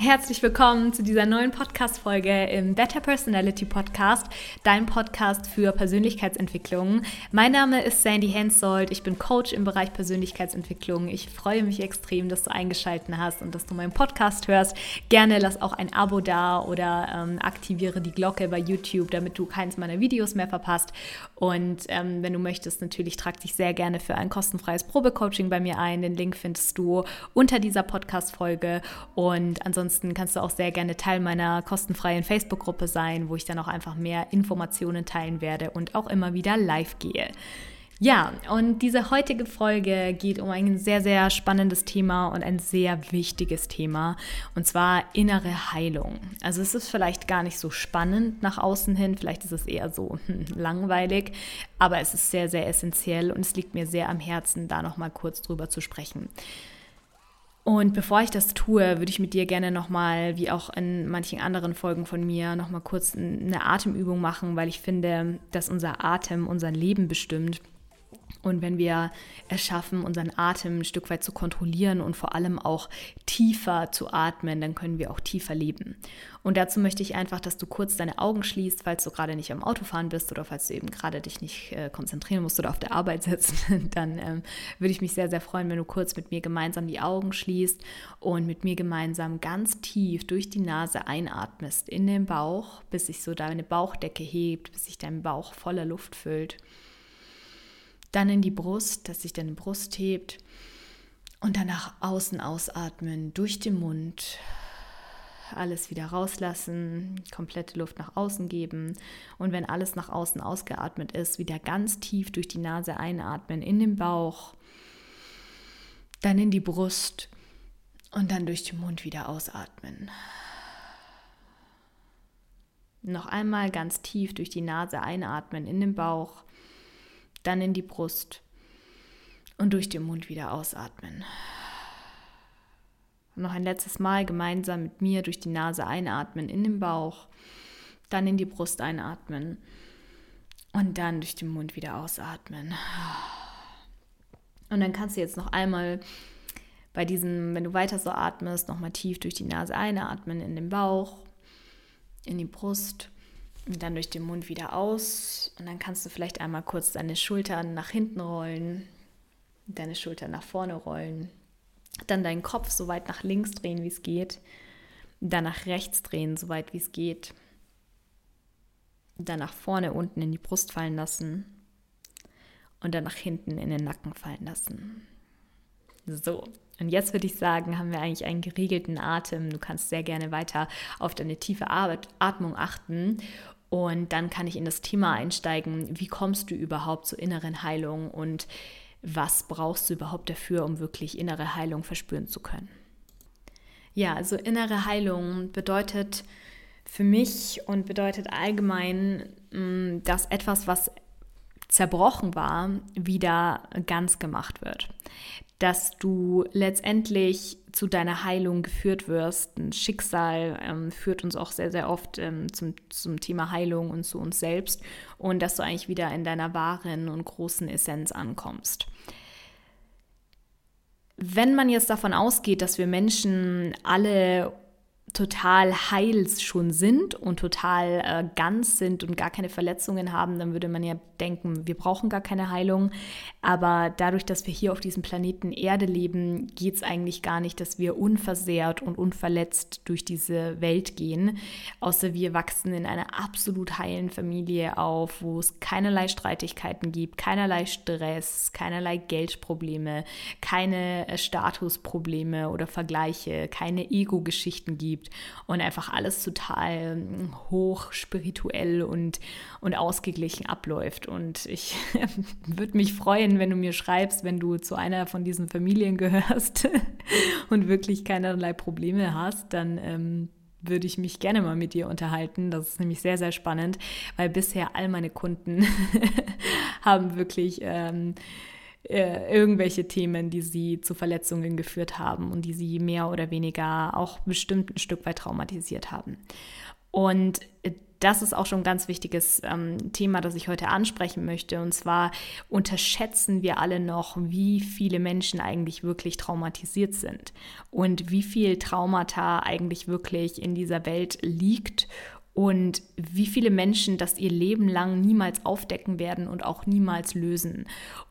Herzlich willkommen zu dieser neuen Podcast-Folge im Better Personality Podcast, dein Podcast für Persönlichkeitsentwicklung. Mein Name ist Sandy Hensoldt, ich bin Coach im Bereich Persönlichkeitsentwicklung. Ich freue mich extrem, dass du eingeschaltet hast und dass du meinen Podcast hörst. Gerne lass auch ein Abo da oder ähm, aktiviere die Glocke bei YouTube, damit du keins meiner Videos mehr verpasst. Und ähm, wenn du möchtest, natürlich trag dich sehr gerne für ein kostenfreies Probecoaching bei mir ein. Den Link findest du unter dieser Podcast-Folge. Und ansonsten ansonsten kannst du auch sehr gerne Teil meiner kostenfreien Facebook-Gruppe sein, wo ich dann auch einfach mehr Informationen teilen werde und auch immer wieder live gehe. Ja, und diese heutige Folge geht um ein sehr, sehr spannendes Thema und ein sehr wichtiges Thema, und zwar innere Heilung. Also es ist vielleicht gar nicht so spannend nach außen hin, vielleicht ist es eher so langweilig, aber es ist sehr, sehr essentiell und es liegt mir sehr am Herzen, da nochmal kurz drüber zu sprechen. Und bevor ich das tue, würde ich mit dir gerne nochmal, wie auch in manchen anderen Folgen von mir, nochmal kurz eine Atemübung machen, weil ich finde, dass unser Atem unser Leben bestimmt. Und wenn wir es schaffen, unseren Atem ein Stück weit zu kontrollieren und vor allem auch tiefer zu atmen, dann können wir auch tiefer leben. Und dazu möchte ich einfach, dass du kurz deine Augen schließt, falls du gerade nicht am Autofahren bist oder falls du eben gerade dich nicht äh, konzentrieren musst oder auf der Arbeit sitzt, dann ähm, würde ich mich sehr, sehr freuen, wenn du kurz mit mir gemeinsam die Augen schließt und mit mir gemeinsam ganz tief durch die Nase einatmest in den Bauch, bis sich so deine Bauchdecke hebt, bis sich dein Bauch voller Luft füllt. Dann in die Brust, dass sich deine Brust hebt. Und dann nach außen ausatmen, durch den Mund. Alles wieder rauslassen, komplette Luft nach außen geben. Und wenn alles nach außen ausgeatmet ist, wieder ganz tief durch die Nase einatmen, in den Bauch, dann in die Brust und dann durch den Mund wieder ausatmen. Noch einmal ganz tief durch die Nase einatmen, in den Bauch dann in die Brust und durch den Mund wieder ausatmen. Und noch ein letztes Mal gemeinsam mit mir durch die Nase einatmen in den Bauch, dann in die Brust einatmen und dann durch den Mund wieder ausatmen. Und dann kannst du jetzt noch einmal bei diesem, wenn du weiter so atmest, nochmal tief durch die Nase einatmen in den Bauch, in die Brust und dann durch den Mund wieder aus. Und dann kannst du vielleicht einmal kurz deine Schultern nach hinten rollen, deine Schultern nach vorne rollen. Dann deinen Kopf so weit nach links drehen, wie es geht. Dann nach rechts drehen, so weit wie es geht. Dann nach vorne unten in die Brust fallen lassen. Und dann nach hinten in den Nacken fallen lassen. So, und jetzt würde ich sagen, haben wir eigentlich einen geregelten Atem. Du kannst sehr gerne weiter auf deine tiefe Atmung achten und dann kann ich in das Thema einsteigen, wie kommst du überhaupt zur inneren Heilung und was brauchst du überhaupt dafür, um wirklich innere Heilung verspüren zu können. Ja, also innere Heilung bedeutet für mich und bedeutet allgemein, mm, dass etwas, was zerbrochen war, wieder ganz gemacht wird dass du letztendlich zu deiner Heilung geführt wirst. Ein Schicksal ähm, führt uns auch sehr, sehr oft ähm, zum, zum Thema Heilung und zu uns selbst und dass du eigentlich wieder in deiner wahren und großen Essenz ankommst. Wenn man jetzt davon ausgeht, dass wir Menschen alle total heil schon sind und total äh, ganz sind und gar keine Verletzungen haben, dann würde man ja denken, wir brauchen gar keine Heilung. Aber dadurch, dass wir hier auf diesem Planeten Erde leben, geht es eigentlich gar nicht, dass wir unversehrt und unverletzt durch diese Welt gehen. Außer wir wachsen in einer absolut heilen Familie auf, wo es keinerlei Streitigkeiten gibt, keinerlei Stress, keinerlei Geldprobleme, keine äh, Statusprobleme oder Vergleiche, keine Ego-Geschichten gibt gibt und einfach alles total hm, hoch spirituell und, und ausgeglichen abläuft. Und ich würde mich freuen, wenn du mir schreibst, wenn du zu einer von diesen Familien gehörst und wirklich keinerlei Probleme hast, dann ähm, würde ich mich gerne mal mit dir unterhalten. Das ist nämlich sehr, sehr spannend, weil bisher all meine Kunden haben wirklich ähm, äh, irgendwelche Themen, die sie zu Verletzungen geführt haben und die sie mehr oder weniger auch bestimmt ein Stück weit traumatisiert haben. Und äh, das ist auch schon ein ganz wichtiges ähm, Thema, das ich heute ansprechen möchte. Und zwar unterschätzen wir alle noch, wie viele Menschen eigentlich wirklich traumatisiert sind und wie viel Traumata eigentlich wirklich in dieser Welt liegt und wie viele Menschen das ihr Leben lang niemals aufdecken werden und auch niemals lösen.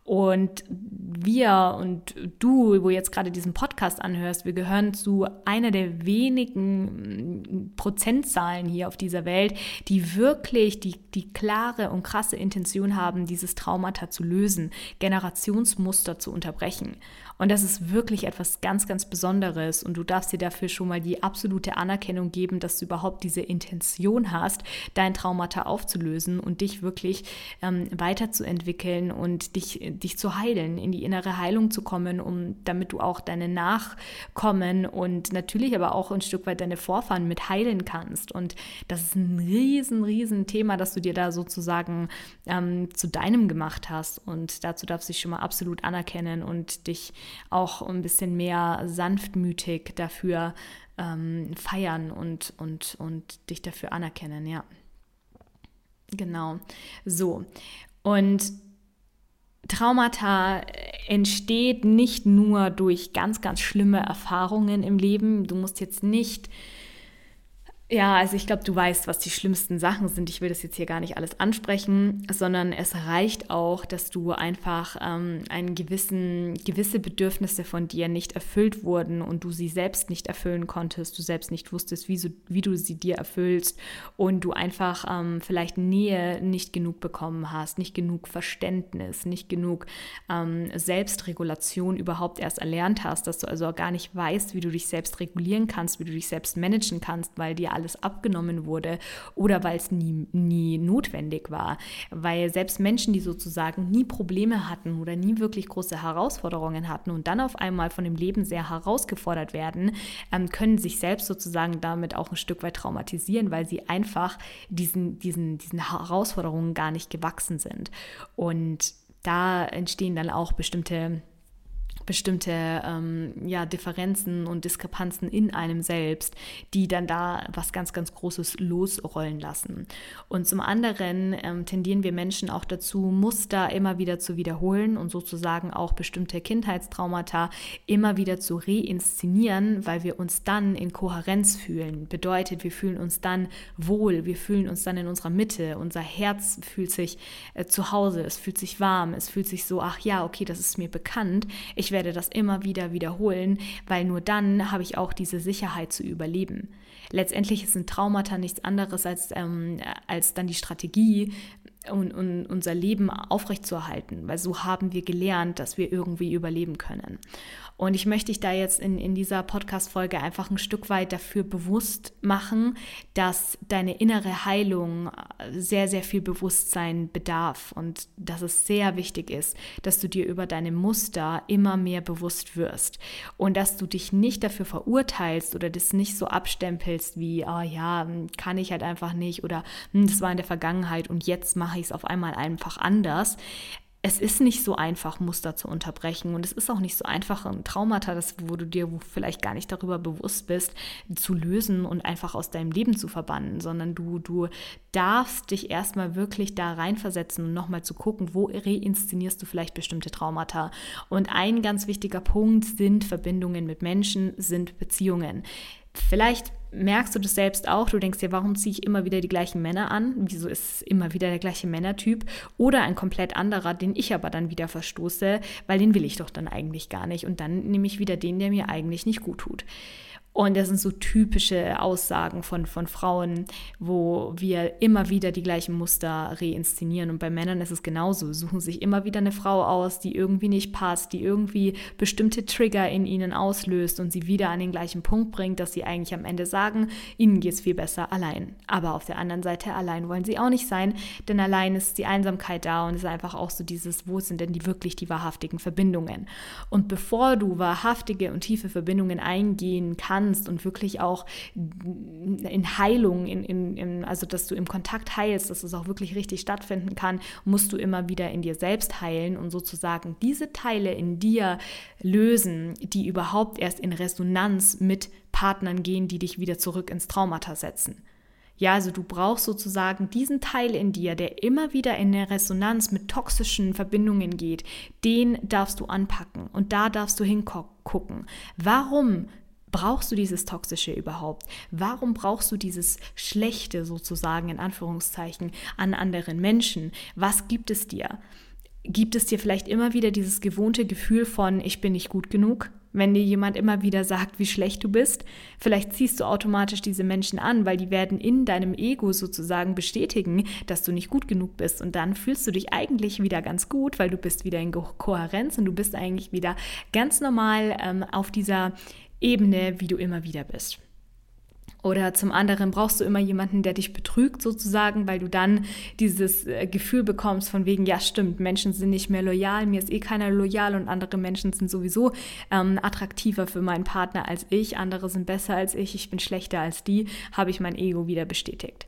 Und wir und du, wo jetzt gerade diesen Podcast anhörst, wir gehören zu einer der wenigen mm, Prozentzahlen hier auf dieser Welt, die wirklich die, die klare und krasse Intention haben, dieses Traumata zu lösen, Generationsmuster zu unterbrechen. Und das ist wirklich etwas ganz, ganz Besonderes. Und du darfst dir dafür schon mal die absolute Anerkennung geben, dass du überhaupt diese Intention hast, dein Traumata aufzulösen und dich wirklich ähm, weiterzuentwickeln und dich, dich zu heilen, in die innere Heilung zu kommen, um damit du auch deine Nachkommen und natürlich aber auch ein Stück weit deine Vorfahren mit heilen kannst. Und das ist ein riesen, riesen Thema, das du dir da sozusagen ähm, zu deinem gemacht hast. Und dazu darfst du dich schon mal absolut anerkennen und dich auch ein bisschen mehr sanftmütig dafür ähm, feiern und, und, und dich dafür anerkennen, ja. Genau. So. Und Traumata entsteht nicht nur durch ganz, ganz schlimme Erfahrungen im Leben. Du musst jetzt nicht ja, also ich glaube, du weißt, was die schlimmsten Sachen sind. Ich will das jetzt hier gar nicht alles ansprechen, sondern es reicht auch, dass du einfach ähm, einen gewissen, gewisse Bedürfnisse von dir nicht erfüllt wurden und du sie selbst nicht erfüllen konntest, du selbst nicht wusstest, wie, so, wie du sie dir erfüllst und du einfach ähm, vielleicht Nähe nicht genug bekommen hast, nicht genug Verständnis, nicht genug ähm, Selbstregulation überhaupt erst erlernt hast, dass du also gar nicht weißt, wie du dich selbst regulieren kannst, wie du dich selbst managen kannst, weil dir alles abgenommen wurde oder weil es nie, nie notwendig war. Weil selbst Menschen, die sozusagen nie Probleme hatten oder nie wirklich große Herausforderungen hatten und dann auf einmal von dem Leben sehr herausgefordert werden, ähm, können sich selbst sozusagen damit auch ein Stück weit traumatisieren, weil sie einfach diesen, diesen, diesen Herausforderungen gar nicht gewachsen sind. Und da entstehen dann auch bestimmte bestimmte ähm, ja, Differenzen und Diskrepanzen in einem selbst, die dann da was ganz, ganz Großes losrollen lassen. Und zum anderen ähm, tendieren wir Menschen auch dazu, Muster immer wieder zu wiederholen und sozusagen auch bestimmte Kindheitstraumata immer wieder zu reinszenieren, weil wir uns dann in Kohärenz fühlen. Bedeutet, wir fühlen uns dann wohl, wir fühlen uns dann in unserer Mitte, unser Herz fühlt sich äh, zu Hause, es fühlt sich warm, es fühlt sich so, ach ja, okay, das ist mir bekannt, ich werde werde das immer wieder wiederholen, weil nur dann habe ich auch diese Sicherheit zu überleben. Letztendlich sind Traumata nichts anderes als, ähm, als dann die Strategie, und, und unser Leben aufrechtzuerhalten, weil so haben wir gelernt, dass wir irgendwie überleben können. Und ich möchte dich da jetzt in, in dieser Podcast-Folge einfach ein Stück weit dafür bewusst machen, dass deine innere Heilung sehr, sehr viel Bewusstsein bedarf und dass es sehr wichtig ist, dass du dir über deine Muster immer mehr bewusst wirst und dass du dich nicht dafür verurteilst oder das nicht so abstempelst wie, oh ja, kann ich halt einfach nicht oder hm, das war in der Vergangenheit und jetzt mache ich es auf einmal einfach anders es ist nicht so einfach, Muster zu unterbrechen und es ist auch nicht so einfach, ein Traumata, das, wo du dir vielleicht gar nicht darüber bewusst bist, zu lösen und einfach aus deinem Leben zu verbannen, sondern du, du darfst dich erstmal wirklich da reinversetzen und nochmal zu gucken, wo reinszenierst du vielleicht bestimmte Traumata. Und ein ganz wichtiger Punkt sind Verbindungen mit Menschen, sind Beziehungen. Vielleicht merkst du das selbst auch, du denkst dir, warum ziehe ich immer wieder die gleichen Männer an? Wieso ist es immer wieder der gleiche Männertyp? Oder ein komplett anderer, den ich aber dann wieder verstoße, weil den will ich doch dann eigentlich gar nicht. Und dann nehme ich wieder den, der mir eigentlich nicht gut tut. Und das sind so typische Aussagen von, von Frauen, wo wir immer wieder die gleichen Muster reinszenieren. Und bei Männern ist es genauso. Suchen sich immer wieder eine Frau aus, die irgendwie nicht passt, die irgendwie bestimmte Trigger in ihnen auslöst und sie wieder an den gleichen Punkt bringt, dass sie eigentlich am Ende sagen, ihnen geht es viel besser allein. Aber auf der anderen Seite, allein wollen sie auch nicht sein, denn allein ist die Einsamkeit da und es ist einfach auch so dieses, wo sind denn die wirklich die wahrhaftigen Verbindungen? Und bevor du wahrhaftige und tiefe Verbindungen eingehen kannst, kannst und wirklich auch in Heilung, in, in, in, also dass du im Kontakt heilst, dass es auch wirklich richtig stattfinden kann, musst du immer wieder in dir selbst heilen und sozusagen diese Teile in dir lösen, die überhaupt erst in Resonanz mit Partnern gehen, die dich wieder zurück ins Traumata setzen. Ja, also du brauchst sozusagen diesen Teil in dir, der immer wieder in eine Resonanz mit toxischen Verbindungen geht, den darfst du anpacken und da darfst du hingucken. Warum brauchst du dieses Toxische überhaupt? Warum brauchst du dieses Schlechte sozusagen in Anführungszeichen an anderen Menschen? Was gibt es dir? Gibt es dir vielleicht immer wieder dieses gewohnte Gefühl von, ich bin nicht gut genug? Wenn dir jemand immer wieder sagt, wie schlecht du bist, vielleicht ziehst du automatisch diese Menschen an, weil die werden in deinem Ego sozusagen bestätigen, dass du nicht gut genug bist. Und dann fühlst du dich eigentlich wieder ganz gut, weil du bist wieder in Kohärenz und du bist eigentlich wieder ganz normal ähm, auf dieser Ebene, wie du immer wieder bist. Oder zum anderen brauchst du immer jemanden, der dich betrügt sozusagen, weil du dann dieses äh, Gefühl bekommst von wegen, ja stimmt, Menschen sind nicht mehr loyal, mir ist eh keiner loyal und andere Menschen sind sowieso ähm, attraktiver für meinen Partner als ich, andere sind besser als ich, ich bin schlechter als die, habe ich mein Ego wieder bestätigt.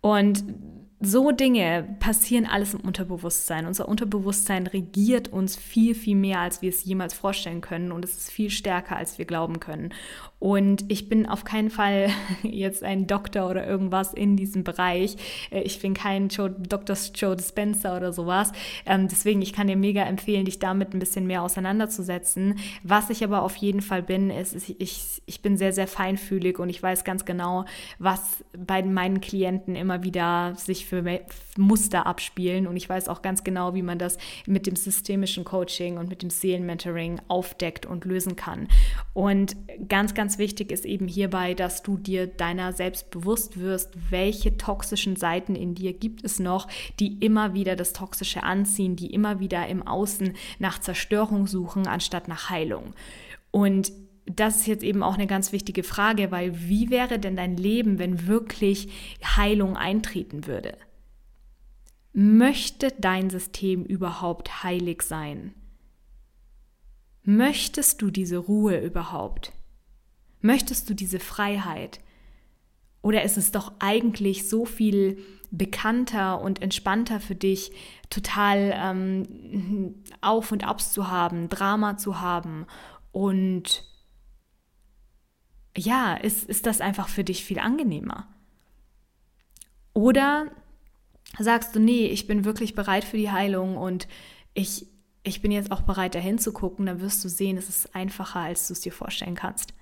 Und so Dinge passieren alles im Unterbewusstsein. Unser Unterbewusstsein regiert uns viel, viel mehr, als wir es jemals vorstellen können. Und es ist viel stärker, als wir glauben können. Und ich bin auf keinen Fall jetzt ein Doktor oder irgendwas in diesem Bereich. Äh, ich bin kein Joe, Dr. Joe Dispenser oder sowas. Ähm, deswegen, ich kann dir mega empfehlen, dich damit ein bisschen mehr auseinanderzusetzen. Was ich aber auf jeden Fall bin, ist, ich, ich bin sehr, sehr feinfühlig und ich weiß ganz genau, was bei meinen Klienten immer wieder sich für Muster abspielen. Und ich weiß auch ganz genau, wie man das mit dem systemischen Coaching und mit dem Seelenmentoring aufdeckt und lösen kann. Und ganz, ganz wichtig ist eben hierbei, dass du dir deiner selbst bewusst wirst, welche toxischen Seiten in dir gibt es noch, die immer wieder das Toxische anziehen, die immer wieder im Außen nach Zerstörung suchen, anstatt nach Heilung. Und das ist jetzt eben auch eine ganz wichtige Frage, weil wie wäre denn dein Leben, wenn wirklich Heilung eintreten würde? Möchte dein System überhaupt heilig sein? Möchtest du diese Ruhe überhaupt? Möchtest du diese Freiheit? Oder ist es doch eigentlich so viel bekannter und entspannter für dich, total ähm, Auf und Abs zu haben, Drama zu haben und ja, ist, ist das einfach für dich viel angenehmer? Oder sagst du, nee, ich bin wirklich bereit für die Heilung und ich, ich bin jetzt auch bereit, dahin zu gucken, dann wirst du sehen, es ist einfacher, als du es dir vorstellen kannst.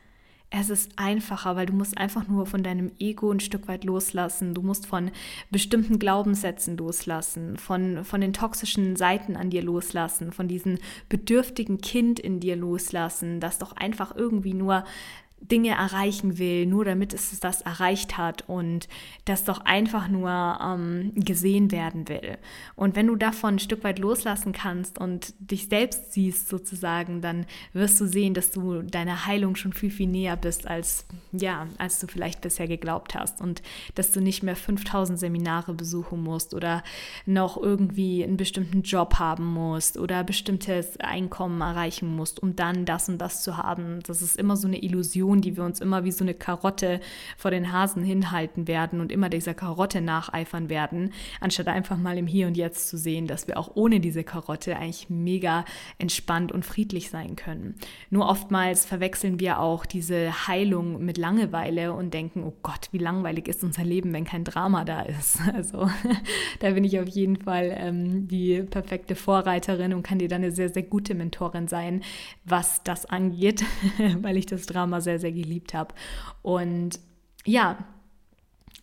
Es ist einfacher, weil du musst einfach nur von deinem Ego ein Stück weit loslassen. Du musst von bestimmten Glaubenssätzen loslassen, von, von den toxischen Seiten an dir loslassen, von diesem bedürftigen Kind in dir loslassen, das doch einfach irgendwie nur Dinge erreichen will, nur damit es das erreicht hat und das doch einfach nur ähm, gesehen werden will. Und wenn du davon ein Stück weit loslassen kannst und dich selbst siehst sozusagen, dann wirst du sehen, dass du deiner Heilung schon viel, viel näher bist, als, ja, als du vielleicht bisher geglaubt hast und dass du nicht mehr 5000 Seminare besuchen musst oder noch irgendwie einen bestimmten Job haben musst oder bestimmtes Einkommen erreichen musst, um dann das und das zu haben. Das ist immer so eine Illusion Illusion, die wir uns immer wie so eine Karotte vor den Hasen hinhalten werden und immer dieser Karotte nacheifern werden, anstatt einfach mal im Hier und Jetzt zu sehen, dass wir auch ohne diese Karotte eigentlich mega entspannt und friedlich sein können. Nur oftmals verwechseln wir auch diese Heilung mit Langeweile und denken, oh Gott, wie langweilig ist unser Leben, wenn kein Drama da ist. Also da bin ich auf jeden Fall ähm, die perfekte Vorreiterin und kann dir dann eine sehr, sehr gute Mentorin sein, was das angeht, weil ich das Drama sehr, sehr sehr geliebt habe. Und ja,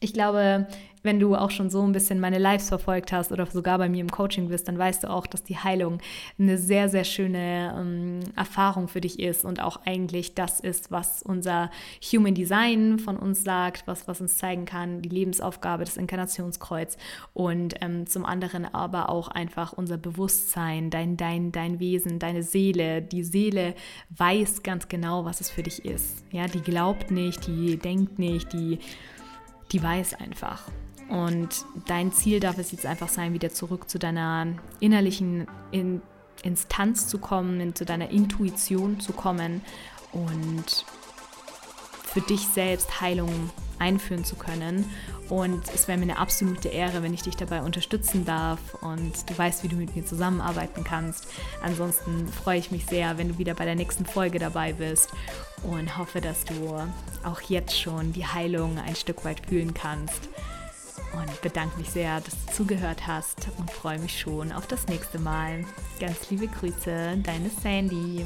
ich glaube, wenn du auch schon so ein bisschen meine Lives verfolgt hast oder sogar bei mir im Coaching bist, dann weißt du auch, dass die Heilung eine sehr, sehr schöne ähm, Erfahrung für dich ist und auch eigentlich das ist, was unser Human Design von uns sagt, was, was uns zeigen kann, die Lebensaufgabe, das Inkarnationskreuz und ähm, zum anderen aber auch einfach unser Bewusstsein, dein, dein, dein Wesen, deine Seele. Die Seele weiß ganz genau, was es für dich ist. Ja, die glaubt nicht, die denkt nicht, die die weiß einfach. Und dein Ziel darf es jetzt einfach sein, wieder zurück zu deiner innerlichen In Instanz zu kommen, zu deiner Intuition zu kommen und für dich selbst Heilung einführen zu können. Und es wäre mir eine absolute Ehre, wenn ich dich dabei unterstützen darf und du weißt, wie du mit mir zusammenarbeiten kannst. Ansonsten freue ich mich sehr, wenn du wieder bei der nächsten Folge dabei bist und hoffe, dass du auch jetzt schon die Heilung ein Stück weit fühlen kannst. Und bedanke mich sehr, dass du zugehört hast und freue mich schon auf das nächste Mal. Ganz liebe Grüße, deine Sandy.